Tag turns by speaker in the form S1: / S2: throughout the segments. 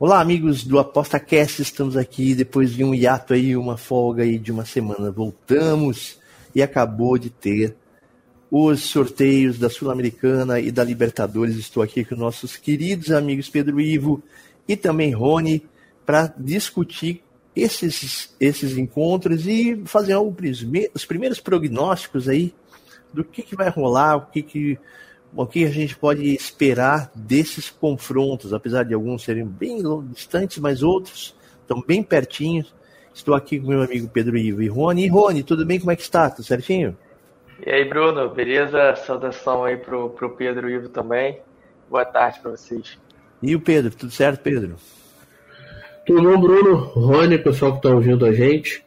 S1: Olá, amigos do ApostaCast. Estamos aqui depois de um hiato aí, uma folga aí de uma semana. Voltamos e acabou de ter os sorteios da Sul-Americana e da Libertadores. Estou aqui com nossos queridos amigos Pedro Ivo e também Rony para discutir esses, esses encontros e fazer os primeiros prognósticos aí do que, que vai rolar, o que, que, o que a gente pode esperar desses confrontos, apesar de alguns serem bem distantes, mas outros estão bem pertinhos. Estou aqui com meu amigo Pedro Ivo e Rony. E Rony, tudo bem? Como é que está? Tudo certinho?
S2: E aí, Bruno, beleza? Saudação aí pro, pro Pedro Ivo também. Boa tarde para vocês.
S1: E o Pedro, tudo certo, Pedro?
S3: Tudo bom, Bruno? Rony, pessoal que está ouvindo a gente.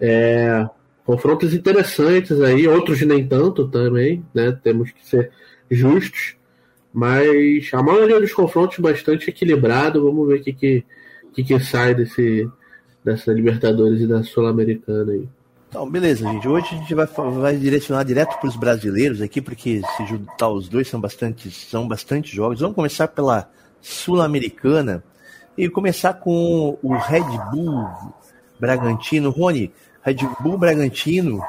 S3: É, confrontos interessantes aí, outros nem tanto também, né? Temos que ser justos. Mas a maioria dos confrontos bastante equilibrado. Vamos ver o que, que, que, que sai desse, dessa Libertadores e da Sul-Americana aí.
S1: Então, beleza, gente. Hoje a gente vai, vai direcionar direto para os brasileiros aqui, porque se juntar os dois são bastante, são bastante jogos. Vamos começar pela Sul-Americana. E começar com o Red Bull Bragantino. Rony, Red Bull Bragantino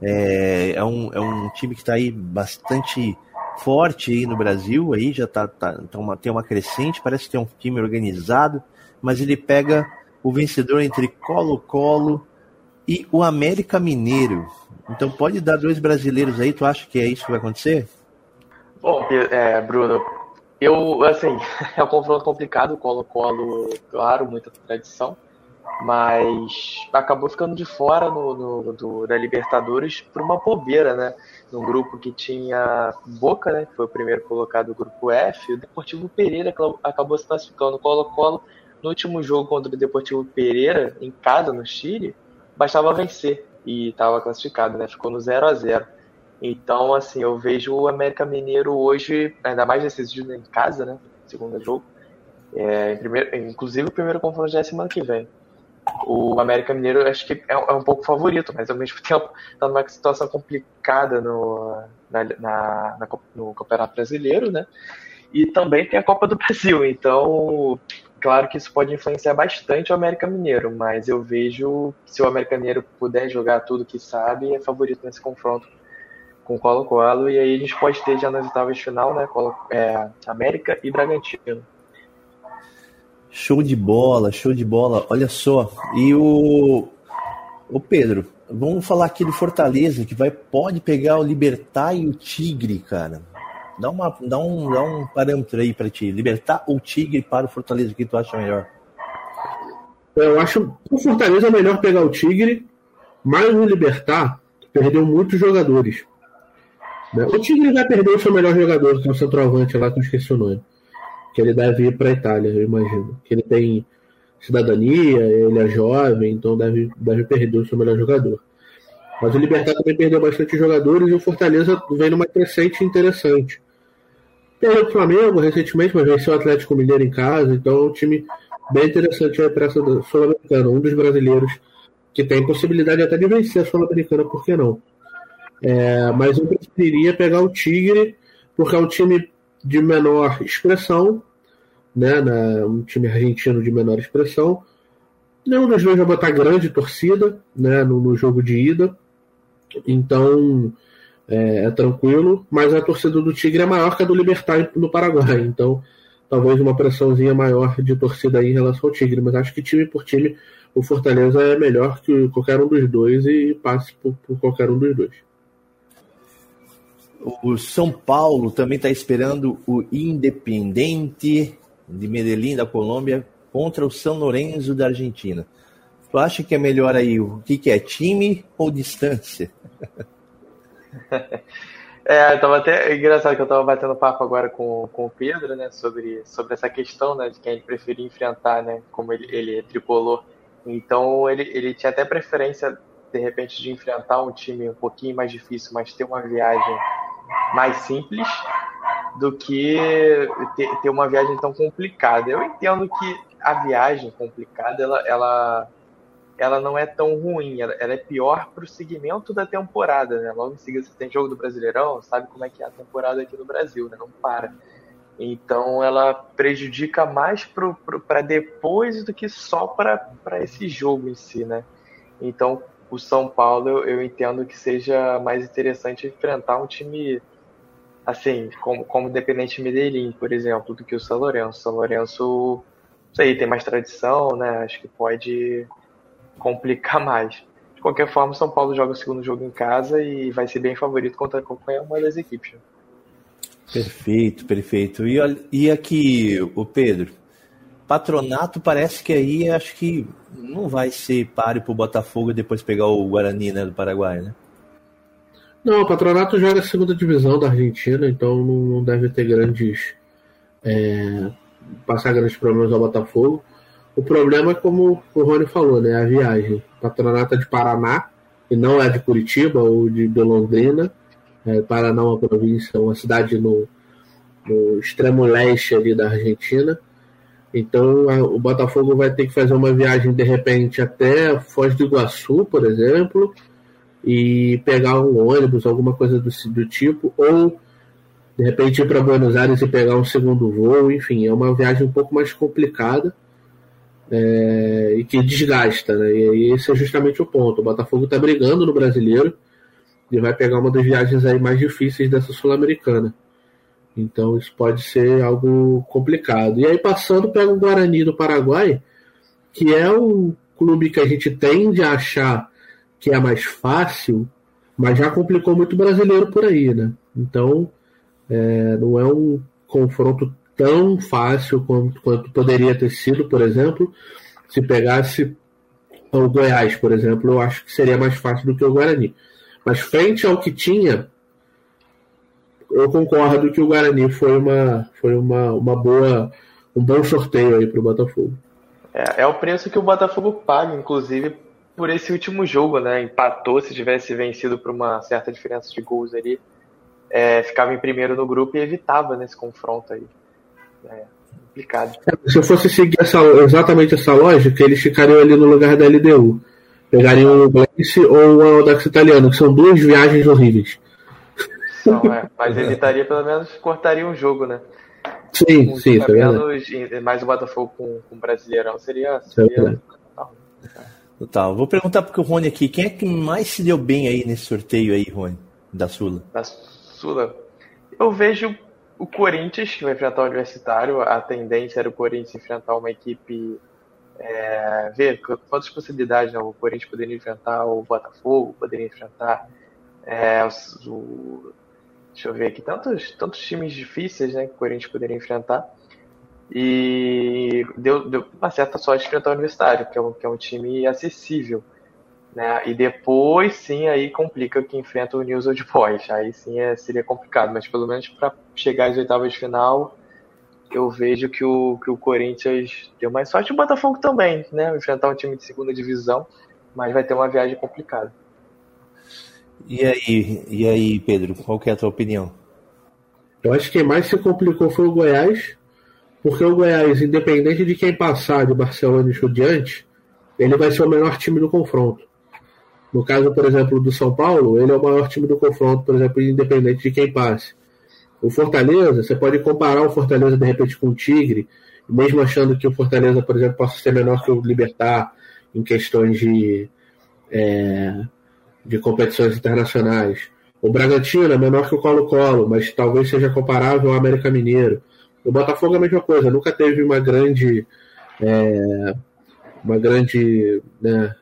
S1: é, é, um, é um time que está aí bastante forte aí no Brasil, aí já tá, tá, tá uma, tem uma crescente, parece tem um time organizado, mas ele pega o vencedor entre Colo-Colo e o América Mineiro. Então pode dar dois brasileiros aí, tu acha que é isso que vai acontecer?
S2: Bom, é, Bruno, eu, assim, é um confronto complicado, Colo-Colo, claro, muita tradição, mas acabou ficando de fora no, no do, da Libertadores por uma bobeira, né? Num grupo que tinha Boca, né? Foi o primeiro colocado do grupo F, o Deportivo Pereira acabou se classificando. Colo-Colo, no último jogo contra o Deportivo Pereira, em casa, no Chile, bastava vencer e estava classificado, né? Ficou no 0 a 0 então, assim, eu vejo o América Mineiro hoje, ainda mais decidido em casa, né? Segundo jogo. É, primeiro, inclusive o primeiro confronto já é semana que vem. O América Mineiro acho que é, é um pouco favorito, mas ao mesmo tempo está numa situação complicada no, na, na, na, no Campeonato Brasileiro, né? E também tem a Copa do Brasil, então claro que isso pode influenciar bastante o América Mineiro, mas eu vejo se o América Mineiro puder jogar tudo que sabe, é favorito nesse confronto com o Colo-Colo, e aí a gente pode ter já nas oitavas de final, né, Colo, é, América e Bragantino.
S1: Show de bola, show de bola. Olha só, e o, o Pedro, vamos falar aqui do Fortaleza, que vai pode pegar o Libertar e o Tigre, cara. Dá, uma, dá, um, dá um parâmetro aí para ti. Libertar ou Tigre para o Fortaleza, o que tu acha melhor?
S3: Eu acho o Fortaleza é melhor pegar o Tigre, mas o Libertar perdeu muitos jogadores. O Tigre vai perder o seu melhor jogador, que é o centroavante lá, que eu esqueci o nome. Que ele deve ir para a Itália, eu imagino. Que ele tem cidadania, ele é jovem, então deve, deve perder o seu melhor jogador. Mas o Libertar também perdeu bastante jogadores e o Fortaleza vem numa crescente interessante. Perdeu o Flamengo recentemente, mas venceu o Atlético Mineiro em casa, então é um time bem interessante para essa Sul-Americana, um dos brasileiros que tem possibilidade até de vencer a Sul-Americana, por que não? É, mas eu preferiria pegar o Tigre, porque é um time de menor expressão, né, na, um time argentino de menor expressão. Nenhum dos dois vai botar grande torcida né, no, no jogo de ida, então é, é, tranquilo, mas a torcida do Tigre é maior que a do Libertar no Paraguai, então talvez uma pressãozinha maior de torcida aí em relação ao Tigre, mas acho que time por time o Fortaleza é melhor que qualquer um dos dois e passe por, por qualquer um dos dois.
S1: O São Paulo também está esperando o Independente de Medellín, da Colômbia, contra o São Lourenço, da Argentina. Tu acha que é melhor aí o que, que é, time ou distância?
S2: É, eu tava até. É engraçado que eu tava batendo papo agora com, com o Pedro, né? Sobre, sobre essa questão, né? De quem ele preferia enfrentar, né? Como ele, ele tricolor. Então ele, ele tinha até preferência, de repente, de enfrentar um time um pouquinho mais difícil, mas ter uma viagem mais simples do que ter, ter uma viagem tão complicada. Eu entendo que a viagem complicada, ela, ela ela não é tão ruim, ela, ela é pior para o segmento da temporada, né? Logo em seguida você tem jogo do Brasileirão, sabe como é que é a temporada aqui no Brasil, né? Não para. Então ela prejudica mais para depois do que só para esse jogo em si, né? Então o São Paulo eu, eu, entendo que seja mais interessante enfrentar um time assim, como, como Dependente Medellín, por exemplo, do que o São Lourenço. São Lourenço, sei, tem mais tradição, né? Acho que pode complicar mais. De qualquer forma, o São Paulo joga o segundo jogo em casa e vai ser bem favorito contra qualquer uma das equipes.
S1: Perfeito, perfeito. E, e aqui, o Pedro, Patronato parece que aí acho que não vai ser páreo para o Botafogo depois pegar o Guarani né, do Paraguai, né?
S3: Não, o Patronato joga a segunda divisão da Argentina, então não deve ter grandes. É, passar grandes problemas ao Botafogo. O problema é como o Rony falou, né? A viagem. Patronato é de Paraná, e não é de Curitiba ou de, de Londrina. É, Paraná é uma província, uma cidade no, no extremo leste ali da Argentina. Então a, o Botafogo vai ter que fazer uma viagem de repente até Foz do Iguaçu, por exemplo, e pegar um ônibus, alguma coisa do, do tipo, ou de repente ir para Buenos Aires e pegar um segundo voo, enfim, é uma viagem um pouco mais complicada é, e que desgasta, né? E esse é justamente o ponto. O Botafogo está brigando no brasileiro e vai pegar uma das viagens aí mais difíceis dessa Sul-Americana. Então isso pode ser algo complicado. E aí passando pega o Guarani do Paraguai, que é um clube que a gente tende a achar que é mais fácil, mas já complicou muito o brasileiro por aí, né? Então é, não é um confronto tão fácil quanto, quanto poderia ter sido, por exemplo, se pegasse o Goiás, por exemplo, eu acho que seria mais fácil do que o Guarani. Mas frente ao que tinha, eu concordo que o Guarani foi uma, foi uma, uma boa, um bom sorteio aí para o Botafogo.
S2: É, é o preço que o Botafogo paga, inclusive, por esse último jogo, né? Empatou, se tivesse vencido por uma certa diferença de gols ali, é, ficava em primeiro no grupo e evitava nesse confronto aí. É complicado.
S3: É, se eu fosse seguir essa, exatamente essa lógica, eles ficariam ali no lugar da LDU. Pegariam o Glense ou o Audax Italiano, que são duas viagens horríveis.
S2: São, é, mas evitaria pelo menos, cortaria um jogo, né?
S3: Sim, um sim,
S2: menos, mais o Botafogo com, com o Brasileirão seria. seria
S1: Total. Vou perguntar porque o Rony aqui, quem é que mais se deu bem aí nesse sorteio aí, Rony, da Sula?
S2: Da Sula. Eu vejo o Corinthians, que vai enfrentar o Universitário, a tendência era o Corinthians enfrentar uma equipe. É, ver quantas possibilidades né? o Corinthians poderia enfrentar o Botafogo, poderia enfrentar é, o, deixa eu ver aqui, tantos, tantos times difíceis né, que o Corinthians poderia enfrentar. E deu, deu uma certa sorte de enfrentar o Universitário, que é um, que é um time acessível. Né? E depois sim aí complica que enfrenta o News Old Boys. Aí sim é, seria complicado, mas pelo menos para chegar às oitavas de final, eu vejo que o, que o Corinthians deu mais sorte. O Botafogo também, né? Enfrentar um time de segunda divisão, mas vai ter uma viagem complicada.
S1: E aí, e aí, Pedro, qual que é a tua opinião?
S3: Eu acho que quem mais se complicou foi o Goiás, porque o Goiás, independente de quem passar de Barcelona e Estudiante, ele vai ser o menor time do confronto. No caso, por exemplo, do São Paulo, ele é o maior time do confronto, por exemplo, independente de quem passe. O Fortaleza, você pode comparar o Fortaleza de repente com o Tigre, mesmo achando que o Fortaleza, por exemplo, possa ser menor que o Libertar em questões de, é, de competições internacionais. O Bragantino é menor que o Colo-Colo, mas talvez seja comparável ao América Mineiro. O Botafogo é a mesma coisa, nunca teve uma grande. É, uma grande. Né,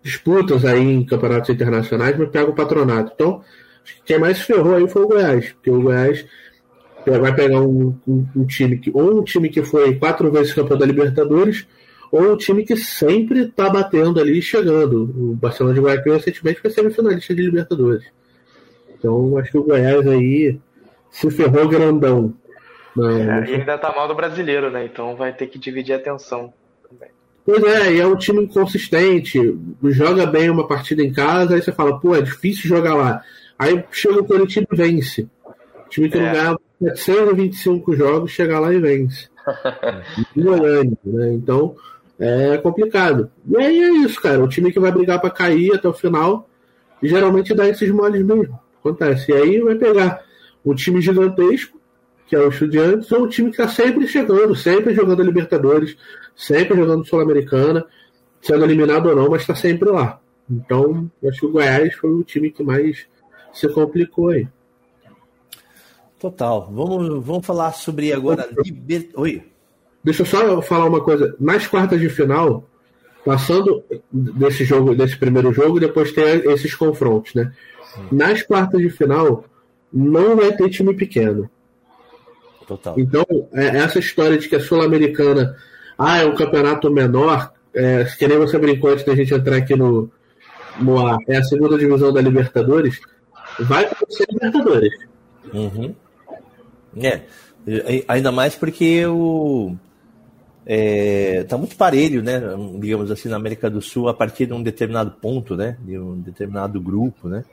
S3: disputas aí em campeonatos internacionais, mas pega o patronato. Então, quem mais se ferrou aí foi o Goiás, porque o Goiás vai pegar um, um, um, time que, ou um time que foi quatro vezes campeão da Libertadores, ou um time que sempre está batendo ali e chegando. O Barcelona de Guayaquil recentemente foi semifinalista de Libertadores. Então acho que o Goiás aí se ferrou grandão.
S2: É, e ainda tá mal do brasileiro, né? Então vai ter que dividir a atenção também.
S3: Pois é, e é um time inconsistente. Joga bem uma partida em casa, aí você fala, pô, é difícil jogar lá. Aí chega o Curitiba e vence. O time que é. não ganhava 725 jogos, chega lá e vence. né? Então é complicado. E aí é isso, cara. O time que vai brigar para cair até o final, geralmente dá esses moles mesmo. Acontece. E aí vai pegar um time gigantesco, que é o Estudiantes, ou um time que está sempre chegando, sempre jogando a Libertadores, sempre jogando Sul-Americana, sendo eliminado ou não, mas está sempre lá. Então, acho que o Goiás foi o time que mais se complicou aí.
S1: Total. Vamos, vamos falar sobre agora. Liber... Oi.
S3: Deixa eu só falar uma coisa. Nas quartas de final, passando desse jogo, desse primeiro jogo, depois tem esses confrontos, né? Nas quartas de final, não vai ter time pequeno. Total. Então, é, essa história de que a Sul-Americana ah, é um campeonato menor, é, que nem você brincou antes da gente entrar aqui no, no ar, é a segunda divisão da Libertadores, vai acontecer Libertadores.
S1: Uhum. É, ainda mais porque o é, tá muito parelho, né? Digamos assim, na América do Sul, a partir de um determinado ponto, né? De um determinado grupo, né?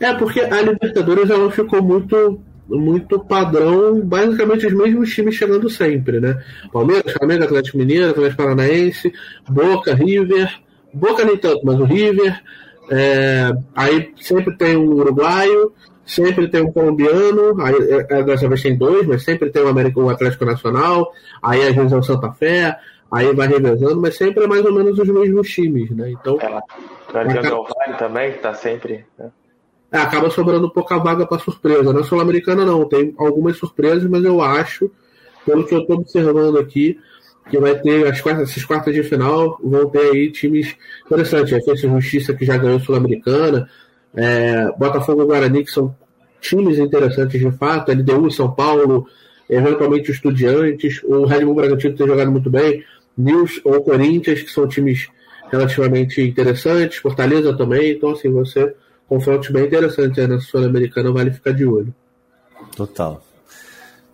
S3: É, porque a Libertadores ela ficou muito muito padrão, basicamente os mesmos times chegando sempre, né? Palmeiras, Flamengo, Atlético Mineiro, Atlético Paranaense, Boca, River, Boca nem tanto, mas o River, é, aí sempre tem um uruguaio, sempre tem um colombiano, aí é, dessa vez tem dois, mas sempre tem o, América, o Atlético Nacional, aí às vezes é o Santa Fé, aí vai revezando, mas sempre é mais ou menos os mesmos times, né? Então. É,
S2: o também, que tá sempre. Né?
S3: É, acaba sobrando pouca vaga para surpresa. Na Sul-Americana não, tem algumas surpresas, mas eu acho, pelo que eu estou observando aqui, que vai ter as quartas, essas quartas de final, vão ter aí times interessantes. A Defesa Justiça que já ganhou Sul-Americana, é, Botafogo e Guarani, que são times interessantes de fato, LDU São Paulo, eventualmente Estudiantes, o Red Bull Bragantino tem jogado muito bem, News ou Corinthians, que são times relativamente interessantes, Fortaleza também, então assim, você confrontos bem interessantes aí na Sul-Americana, vale ficar de olho.
S1: Total.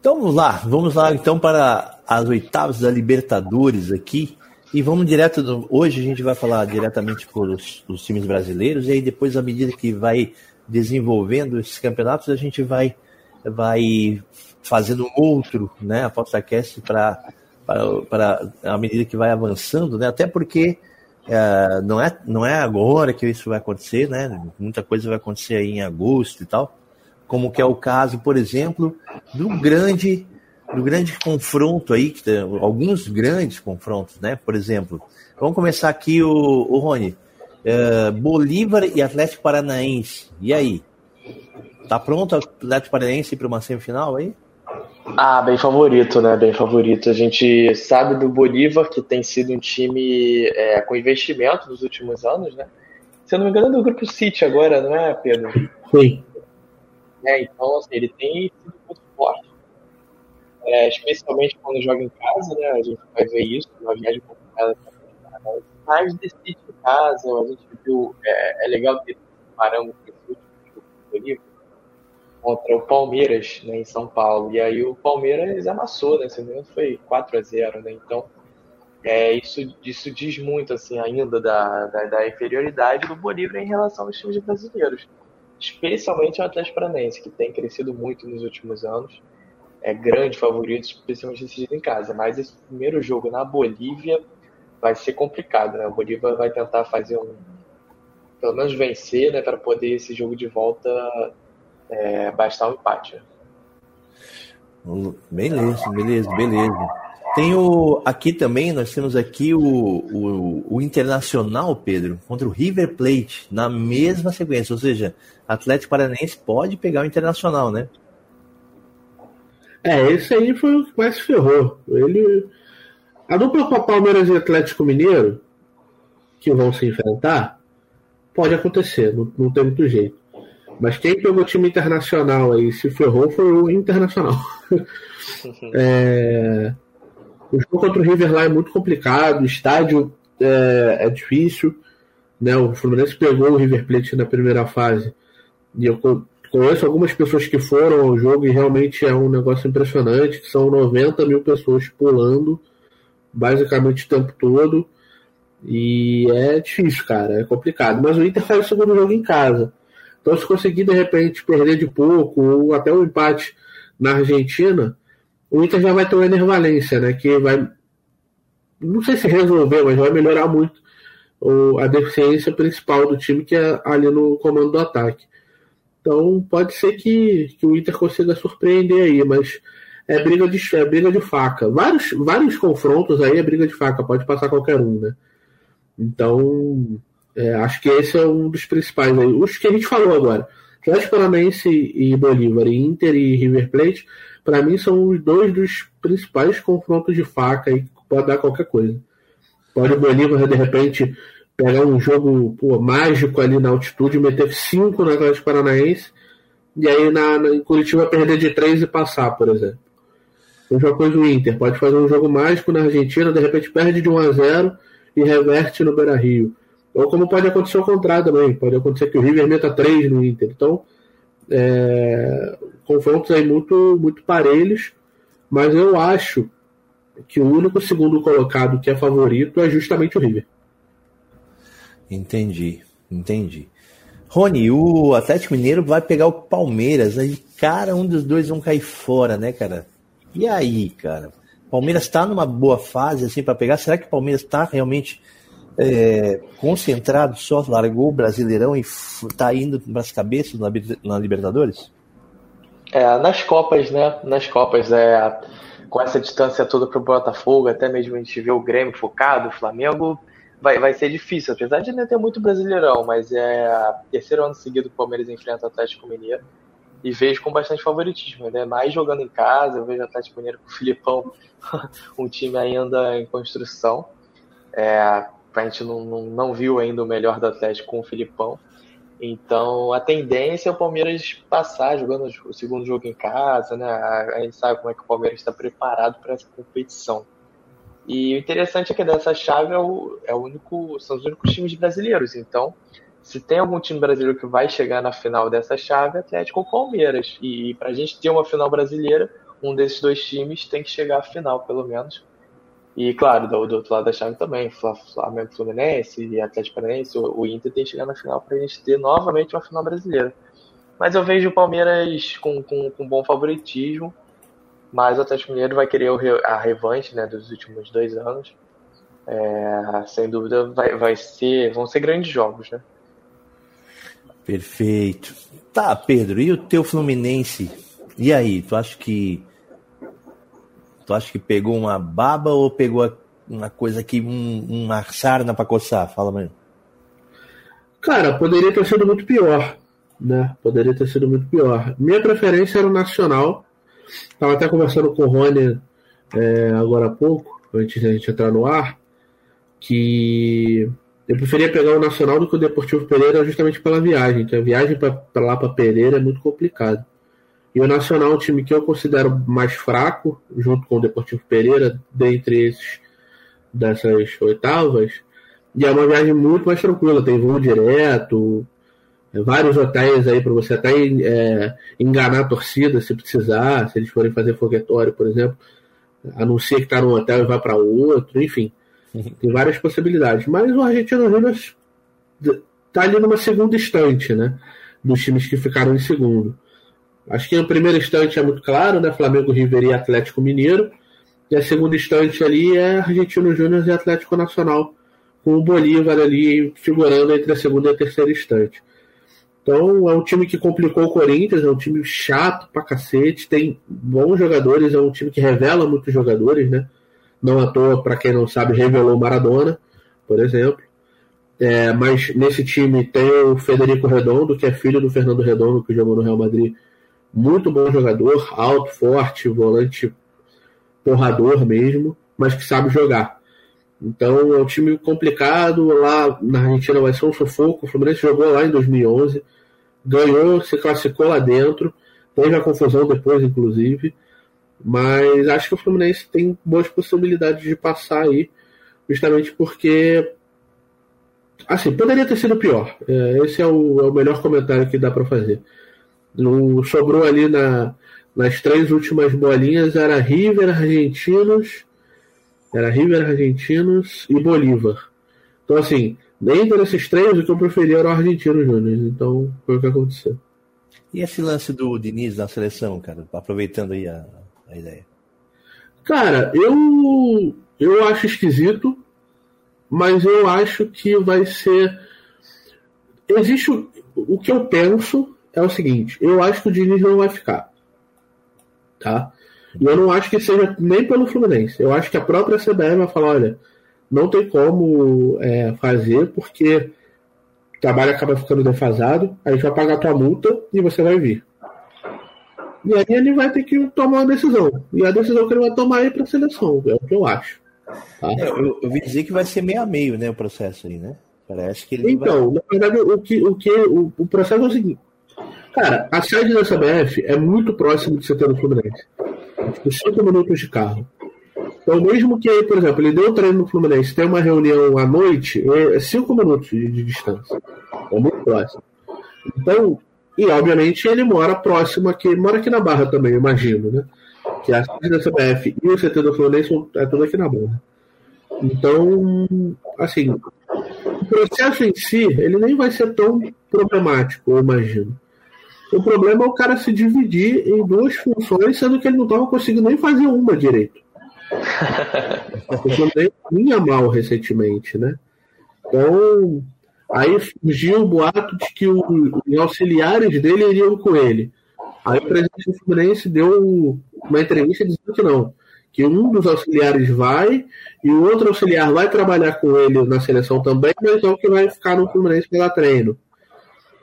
S1: Então vamos lá, vamos lá então para as oitavas da Libertadores aqui. E vamos direto. Do, hoje a gente vai falar diretamente por os, os, times brasileiros, e aí depois, à medida que vai desenvolvendo esses campeonatos, a gente vai, vai fazendo outro, né? A podcast para à medida que vai avançando, né? Até porque é, não, é, não é agora que isso vai acontecer, né? Muita coisa vai acontecer aí em agosto e tal. Como que é o caso, por exemplo, do grande do grande confronto aí, que alguns grandes confrontos, né? Por exemplo, vamos começar aqui o, o Rony. É, Bolívar e Atlético Paranaense. E aí? Tá pronto o Atlético Paranaense para uma semifinal aí?
S2: Ah, bem favorito, né? Bem favorito. A gente sabe do Bolívar, que tem sido um time é, com investimento nos últimos anos, né? Se eu não me engano, é do Grupo City agora, não é, Pedro?
S3: Sim.
S2: É, então, assim, ele tem sido muito forte. É, especialmente quando joga em casa, né? A gente vai ver isso, uma viagem complicada mas decide em casa, a gente viu, é, é legal ter parâmetros do Bolívar contra o Palmeiras né, em São Paulo. E aí o Palmeiras amassou, né? Se não me foi 4 a 0 né? Então, é, isso, isso diz muito assim ainda da, da, da inferioridade do Bolívar em relação aos times brasileiros. Especialmente o Atlético Paranaense, que tem crescido muito nos últimos anos. É grande favorito, especialmente decidido em casa. Mas esse primeiro jogo na Bolívia vai ser complicado, né? O Bolívar vai tentar fazer um. pelo menos vencer, né? Para poder esse jogo de volta é, bastar um empate.
S1: Beleza, beleza, beleza. Tem o. Aqui também, nós temos aqui o, o, o, Internacional, Pedro, contra o River Plate, na mesma sequência. Ou seja, Atlético Paranaense pode pegar o Internacional, né?
S3: É, esse aí foi o que mais ferrou. Ele. A dupla Palmeiras e Atlético Mineiro, que vão se enfrentar, pode acontecer, não, não tem muito jeito. Mas quem pegou o time internacional aí se ferrou foi o Internacional. é... O jogo contra o River lá é muito complicado, o estádio é, é difícil. Né? O Fluminense pegou o River Plate na primeira fase e eu conheço algumas pessoas que foram ao jogo e realmente é um negócio impressionante, que são 90 mil pessoas pulando basicamente o tempo todo. E é difícil, cara, é complicado. Mas o Inter faz o segundo jogo em casa. Então, se conseguir de repente perder de pouco, ou até um empate na Argentina, o Inter já vai ter uma enervalência, né? Que vai. Não sei se resolver, mas vai melhorar muito a deficiência principal do time, que é ali no comando do ataque. Então pode ser que, que o Inter consiga surpreender aí, mas é briga de, é briga de faca. Vários, vários confrontos aí é briga de faca, pode passar qualquer um, né? Então, é, acho que esse é um dos principais aí. Os que a gente falou agora. Atlético Paranaense e Bolívar, e Inter e River Plate, para mim são os dois dos principais confrontos de faca aí que pode dar qualquer coisa. Pode o Bolívar, de repente, pegar um jogo pô, mágico ali na altitude, meter cinco no Atlético Paranaense, e aí na, na, em Curitiba perder de três e passar, por exemplo. Mesma coisa o Inter, pode fazer um jogo mágico na Argentina, de repente perde de 1 a 0 e reverte no Beira Rio. Ou como pode acontecer ao contrário também, pode acontecer que o River meta 3 no Inter. Então, é, confrontos aí muito, muito parelhos, mas eu acho que o único segundo colocado que é favorito é justamente o River.
S1: Entendi, entendi. Rony, o Atlético Mineiro vai pegar o Palmeiras, aí, cara, um dos dois vão cair fora, né, cara? E aí, cara? Palmeiras está numa boa fase assim para pegar? Será que o Palmeiras está realmente é, concentrado, só largou o Brasileirão e está indo para as cabeças na, na, Libertadores?
S2: É, nas Copas, né? Nas Copas, é, com essa distância toda para o Botafogo, até mesmo a gente vê o Grêmio focado, o Flamengo, vai, vai ser difícil, apesar de ainda ter muito Brasileirão, mas é terceiro ano seguido que o Palmeiras enfrenta o Atlético Mineiro e vejo com bastante favoritismo, né? Mais jogando em casa, eu vejo o Atlético Mineiro com o Filipão, um time ainda em construção. É, a gente não, não, não, viu ainda o melhor do Atlético com o Filipão. Então a tendência é o Palmeiras passar jogando o segundo jogo em casa, né? A, gente sabe como é que o Palmeiras está preparado para essa competição. E o interessante é que dessa chave é o, é o único, são os únicos times brasileiros. Então se tem algum time brasileiro que vai chegar na final dessa chave, Atlético ou Palmeiras. E para a gente ter uma final brasileira, um desses dois times tem que chegar à final, pelo menos. E claro, do, do outro lado da chave também, Flamengo Fluminense e Atlético Paranaense, o, o Inter tem que chegar na final para a gente ter novamente uma final brasileira. Mas eu vejo o Palmeiras com, com, com bom favoritismo, mas o Atlético Mineiro vai querer a revanche né, dos últimos dois anos. É, sem dúvida vai, vai ser, vão ser grandes jogos, né?
S1: Perfeito. Tá, Pedro, e o teu Fluminense? E aí, tu acha que tu acha que pegou uma baba ou pegou uma coisa que um, uma sarna para coçar? Fala, mano.
S3: Cara, poderia ter sido muito pior, né? Poderia ter sido muito pior. Minha preferência era o Nacional. Tava até conversando com o Rony é, agora há pouco, antes de a gente entrar no ar, que eu preferia pegar o Nacional do que o Deportivo Pereira justamente pela viagem, que a viagem para lá para Pereira é muito complicado. E o Nacional é um time que eu considero mais fraco, junto com o Deportivo Pereira, dentre esses dessas oitavas. E é uma viagem muito mais tranquila, tem voo direto, é, vários hotéis aí para você até é, enganar a torcida se precisar, se eles forem fazer foguetório, por exemplo. Anuncia que está num hotel e vai para outro, enfim. Tem várias possibilidades. Mas o Argentino Júnior está ali numa segunda estante, né? Dos times que ficaram em segundo. Acho que a primeira estante é muito claro, né? Flamengo, River e Atlético Mineiro. E a segunda estante ali é Argentino Júnior e Atlético Nacional, com o Bolívar ali figurando entre a segunda e a terceira estante. Então é um time que complicou o Corinthians, é um time chato pra cacete, tem bons jogadores, é um time que revela muitos jogadores, né? Não à toa, para quem não sabe, revelou Maradona, por exemplo. É, mas nesse time tem o Federico Redondo, que é filho do Fernando Redondo, que jogou no Real Madrid. Muito bom jogador, alto, forte, volante porrador mesmo, mas que sabe jogar. Então é um time complicado. Lá na Argentina vai ser um sufoco. O Fluminense jogou lá em 2011, ganhou, se classificou lá dentro. Teve a confusão depois, inclusive. Mas acho que o Fluminense tem boas possibilidades de passar aí, justamente porque. Assim, poderia ter sido pior. É, esse é o, é o melhor comentário que dá para fazer. No, sobrou ali na, nas três últimas bolinhas era River, Argentinos, era River, Argentinos e Bolívar. Então, assim, dentre esses três, o que eu preferia era o Argentino Júnior. Então, foi o que aconteceu.
S1: E esse lance do Diniz na seleção, cara? Aproveitando aí a, a ideia.
S3: Cara, eu, eu acho esquisito, mas eu acho que vai ser. Existe. O, o que eu penso é o seguinte: eu acho que o Diniz não vai ficar. Tá? E eu não acho que seja nem pelo Fluminense. Eu acho que a própria CBF vai falar: olha, não tem como é, fazer, porque o trabalho acaba ficando defasado, a gente vai pagar a tua multa e você vai vir. E aí ele vai ter que tomar uma decisão. E a decisão que ele vai tomar é para a seleção, é o que eu acho.
S1: Tá? É, eu, eu ouvi dizer que vai ser meio a meio, né, o processo aí, né? Parece que ele
S3: Então, vai... na verdade, o que, o, que o, o processo é o seguinte. Cara, a sede da CBF é muito próximo de CT do Fluminense. Tipo, cinco minutos de carro. Então, mesmo que, por exemplo, ele deu treino no Fluminense, tem uma reunião à noite, é cinco minutos de, de distância. É muito próximo. Então, e obviamente ele mora próximo aqui, mora aqui na Barra também, imagino, né? Que a sede da CBF e o CT do Fluminense é tudo aqui na Barra. Então, assim, o processo em si, ele nem vai ser tão problemático, eu imagino. O problema é o cara se dividir em duas funções, sendo que ele não estava conseguindo nem fazer uma direito. Eu vinha mal recentemente, né? Então, aí surgiu o boato de que os auxiliares dele iriam com ele. Aí o presidente do Fluminense deu uma entrevista dizendo que não, que um dos auxiliares vai e o outro auxiliar vai trabalhar com ele na seleção também, mas é o que vai ficar no Fluminense pela treino.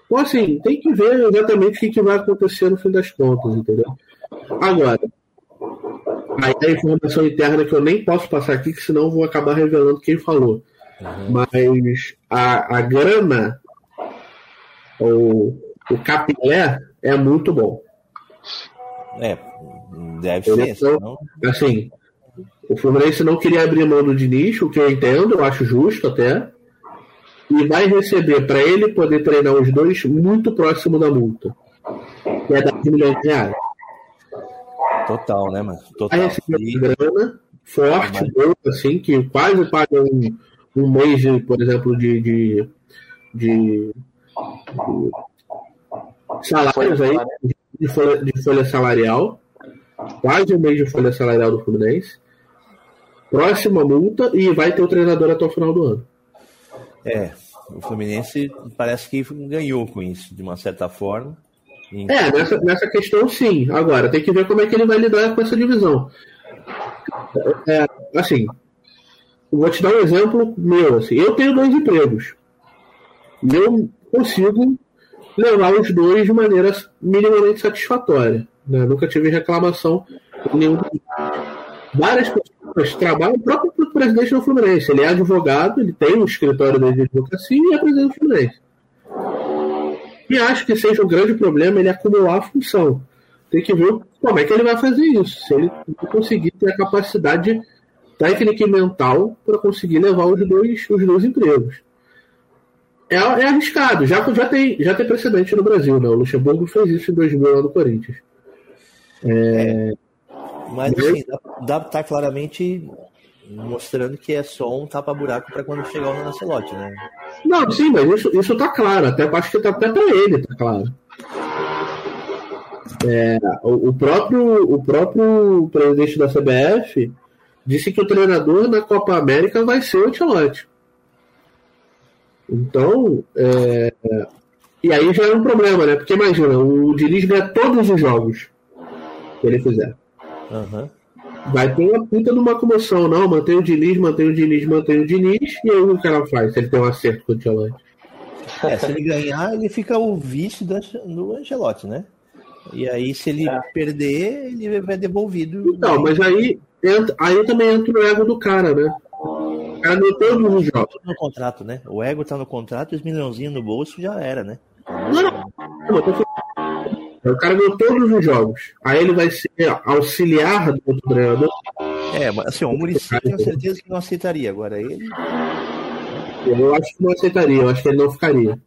S3: Então, assim, tem que ver exatamente o que, que vai acontecer no fim das contas, entendeu? Agora, Aí a informação interna que eu nem posso passar aqui, que senão eu vou acabar revelando quem falou. Uhum. Mas a, a grana, o, o capilé é muito bom.
S1: É, deve ser. Então,
S3: Assim, o Fluminense não queria abrir mão do Diniz, o que eu entendo, eu acho justo até. E vai receber para ele poder treinar os dois muito próximo da multa. Que é 10 milhões de reais.
S1: Total, né, mano? Total.
S3: Aí esse grana forte, Mas... boa, assim, que quase paga um, um mês, de, por exemplo, de, de, de, de salários aí, de folha, de folha salarial. Quase um mês de folha salarial do Fluminense. Próxima multa e vai ter o treinador até o final do ano.
S1: É, o Fluminense parece que ganhou com isso, de uma certa forma.
S3: É, nessa, nessa questão sim. Agora, tem que ver como é que ele vai lidar com essa divisão. É, assim, vou te dar um exemplo meu. Assim, eu tenho dois empregos. Eu consigo levar os dois de maneira minimamente satisfatória. Né? Nunca tive reclamação nenhum. Várias pessoas trabalham, o próprio presidente do Fluminense. Ele é advogado, ele tem um escritório de advocacia e é presidente do Fluminense. E acho que seja um grande problema ele acumular a função. Tem que ver como é que ele vai fazer isso. Se ele conseguir ter a capacidade técnica e mental para conseguir levar os dois, os dois empregos. É, é, arriscado, já, já, tem, já tem precedente no Brasil, né? O Luxemburgo fez isso em 2000 lá no Corinthians. É...
S1: Mas assim, dá, dá tá claramente mostrando que é só um tapa-buraco para quando chegar o Lancelotti, né?
S3: Não, sim, mas isso, isso tá claro. Até acho que tá até para ele, tá claro. É, o, o, próprio, o próprio presidente da CBF disse que o treinador na Copa América vai ser o Ancelotti. Então, é, e aí já é um problema, né? Porque imagina, o Diniz ganha todos os jogos que ele fizer.
S1: Uhum
S3: vai ter uma puta de uma comoção, não, mantém o Diniz, mantém o Diniz, mantém o Diniz, e aí o que ela faz, se ele tem um acerto com o Ancelotti?
S1: É, se ele ganhar, ele fica o vice do Ancelotti, né? E aí, se ele é. perder, ele vai devolvido.
S3: Então, mas aí, entra, aí também entra o ego do cara, né? O cara não todos os jogos.
S1: No contrato, né? O ego tá no contrato os milhãozinhos no bolso já era, né?
S3: Não, não. não tô o cara ganhou todos os jogos. Aí ele vai ser auxiliar do outro treinador.
S1: É, mas assim, o Muricy tenho certeza que não aceitaria. Agora ele.
S3: Eu acho que não aceitaria, eu acho que ele não ficaria.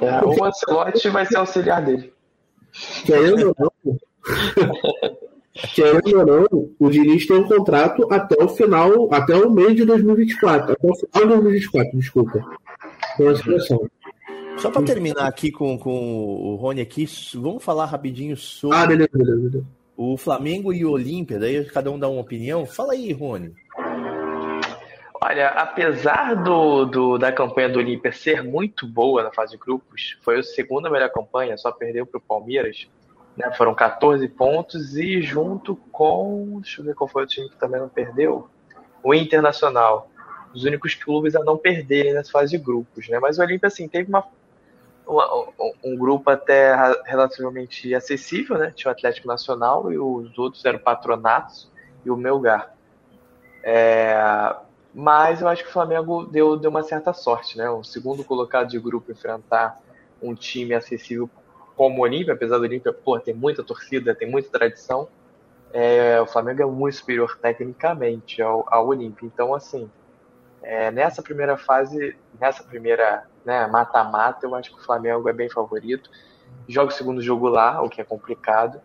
S2: É, o Ancelotti vai ser auxiliar dele.
S3: querendo ou não, querendo ou não, o Diniz tem um contrato até o final, até o mês de 2024, até o final de 2024, desculpa. Com a seleção.
S1: Só para terminar aqui com, com o Rony aqui, vamos falar rapidinho sobre
S3: Ah, beleza, beleza, beleza.
S1: o Flamengo e o Olímpia, daí cada um dá uma opinião. Fala aí, Rony.
S2: Olha, apesar do, do- da campanha do Olímpia ser muito boa na fase de grupos, foi a segunda melhor campanha, só perdeu para o Palmeiras. né? Foram 14 pontos e junto com. Deixa eu ver qual foi o time que também não perdeu. O Internacional. Os únicos clubes a não perderem nessa fase de grupos, né? Mas o Olímpia, assim, teve uma, uma- um, um grupo até relativamente acessível, né? Tinha o Atlético Nacional e os outros eram Patronatos e o Melgar. É, mas eu acho que o Flamengo deu, deu uma certa sorte, né? O segundo colocado de grupo enfrentar um time acessível como o Olímpia, apesar do Olímpia, tem muita torcida, tem muita tradição. É, o Flamengo é muito superior tecnicamente ao, ao Olímpia. Então, assim, é, nessa primeira fase, nessa primeira né, mata-mata, eu acho que o Flamengo é bem favorito. Joga o segundo jogo lá, o que é complicado,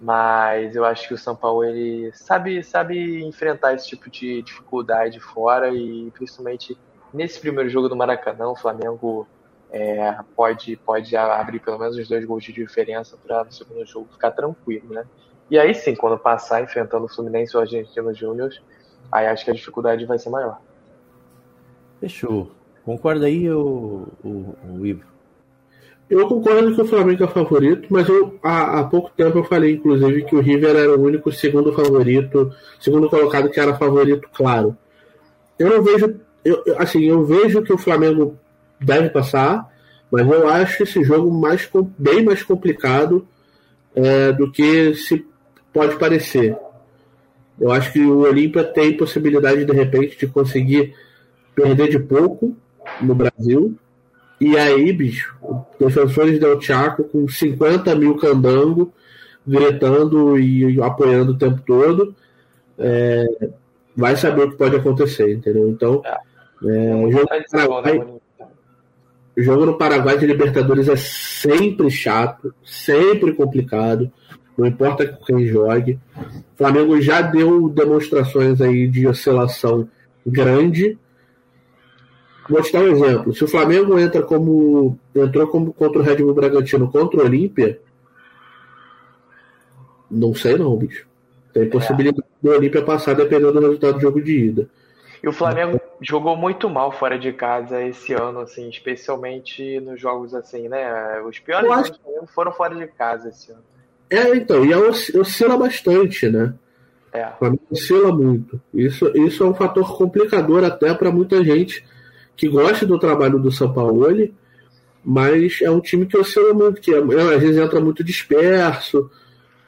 S2: mas eu acho que o São Paulo ele sabe, sabe enfrentar esse tipo de dificuldade fora e principalmente nesse primeiro jogo do Maracanã, o Flamengo é, pode, pode abrir pelo menos os dois gols de diferença para no segundo jogo ficar tranquilo, né? E aí sim, quando passar enfrentando o Fluminense ou o Argentino Júnior, aí acho que a dificuldade vai ser maior.
S1: Fechou. Concorda aí, o, o, o Ivo?
S3: Eu concordo que o Flamengo é favorito, mas eu, há, há pouco tempo eu falei, inclusive, que o River era o único segundo favorito, segundo colocado que era favorito, claro. Eu não vejo, eu, assim, eu vejo que o Flamengo deve passar, mas eu acho esse jogo mais, bem mais complicado é, do que se pode parecer. Eu acho que o Olímpia tem possibilidade, de repente, de conseguir perder de pouco no Brasil. E aí, bicho, defensores del Chaco com 50 mil candango gritando e apoiando o tempo todo, é, vai saber o que pode acontecer, entendeu? Então, é, o jogo, no
S2: né,
S3: Paraguai, jogo no Paraguai de Libertadores é sempre chato, sempre complicado, não importa quem jogue. O Flamengo já deu demonstrações aí de oscilação grande. Vou te dar um exemplo. Se o Flamengo entra como entrou como contra o Red Bull Bragantino contra o Olímpia, não sei não, bicho. Tem possibilidade do Olímpia passar dependendo do resultado do jogo de ida.
S2: E o Flamengo jogou muito mal fora de casa esse ano, assim, especialmente nos jogos assim, né? Os piores
S3: acho-
S2: foram fora de casa esse ano.
S3: É, então, e osc- oscila bastante, né?
S2: É.
S3: O Flamengo oscila muito. Isso, isso é um fator complicador até para muita gente que gosta do trabalho do São Paulo, mas é um time que oscila muito, que é- é, às vezes entra muito disperso.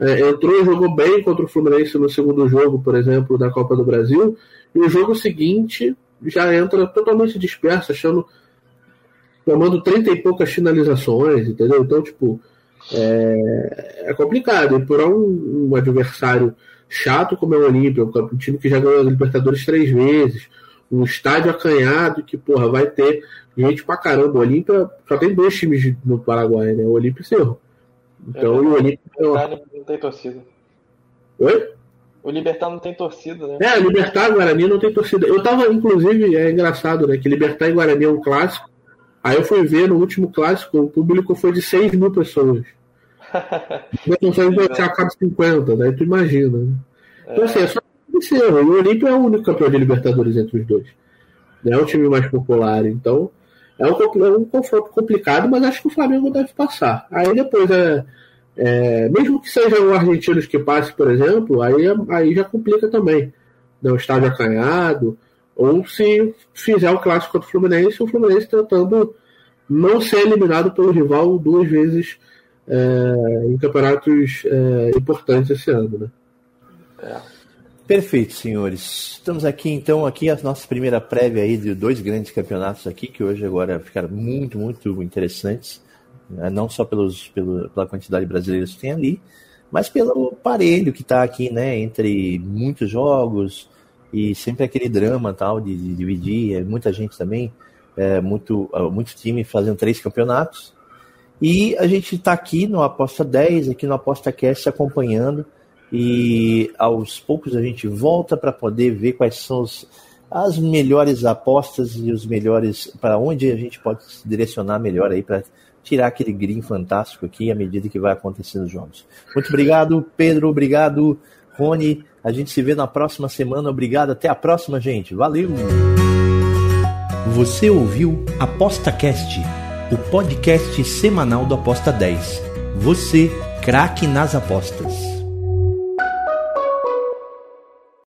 S3: É, entrou e jogou bem contra o Fluminense no segundo jogo, por exemplo, da Copa do Brasil, e o jogo seguinte já entra totalmente disperso, achando. tomando 30 e poucas finalizações, entendeu? Então, tipo, é, é complicado. E por um, um adversário chato como é o Olímpia, um time que já ganhou a Libertadores três vezes, um estádio acanhado que, porra, vai ter gente pra caramba. O Olímpia só tem dois times no Paraguai, né? O Olímpia e o Cerro. Então,
S2: É,
S3: o Olímpia.
S2: Não, tem torcida.
S3: Oi?
S2: O Libertar não tem torcida, né?
S3: É, Libertar e Guarani não tem torcida. Eu tava, inclusive, é engraçado, né? Que Libertar e Guarani é um clássico. Aí eu fui ver no último clássico, o público foi de 6 mil pessoas. Não consegue botar a cada 50, daí tu imagina. Né? Então, assim, é só erro. E o Olímpia é o único campeão de Libertadores entre os dois. É o time mais popular. Então, é um, é um confronto complicado, mas acho que o Flamengo deve passar. Aí depois é. é, mesmo que sejam os argentinos que passe, por exemplo, aí, é- aí já complica também. Né? O estádio acanhado. Ou se fizer o clássico contra o Fluminense, o Fluminense tentando não ser eliminado pelo rival duas vezes é, em campeonatos é, importantes esse ano, né?
S1: Perfeito, senhores. Estamos aqui então, aqui a nossa primeira prévia aí de dois grandes campeonatos aqui, que hoje agora ficaram muito, muito interessantes. né? Não só pelos, pelo, pela quantidade de brasileiros que tem ali, mas pelo parelho que está aqui, né? Entre muitos jogos e sempre aquele drama tal de, de dividir, é, muita gente também, é, muito, muito time fazendo três campeonatos. E a gente está aqui no Aposta 10, aqui no Aposta Cast acompanhando. E aos poucos a gente volta para poder ver quais são os, as melhores apostas e os melhores para onde a gente pode se direcionar melhor aí para tirar aquele green fantástico aqui à medida que vai acontecendo os jogos. Muito obrigado, Pedro. Obrigado, Rony. A gente se vê na próxima semana. Obrigado. Até a próxima, gente. Valeu!
S4: Você ouviu ApostaCast, o podcast semanal do Aposta 10. Você, craque nas apostas.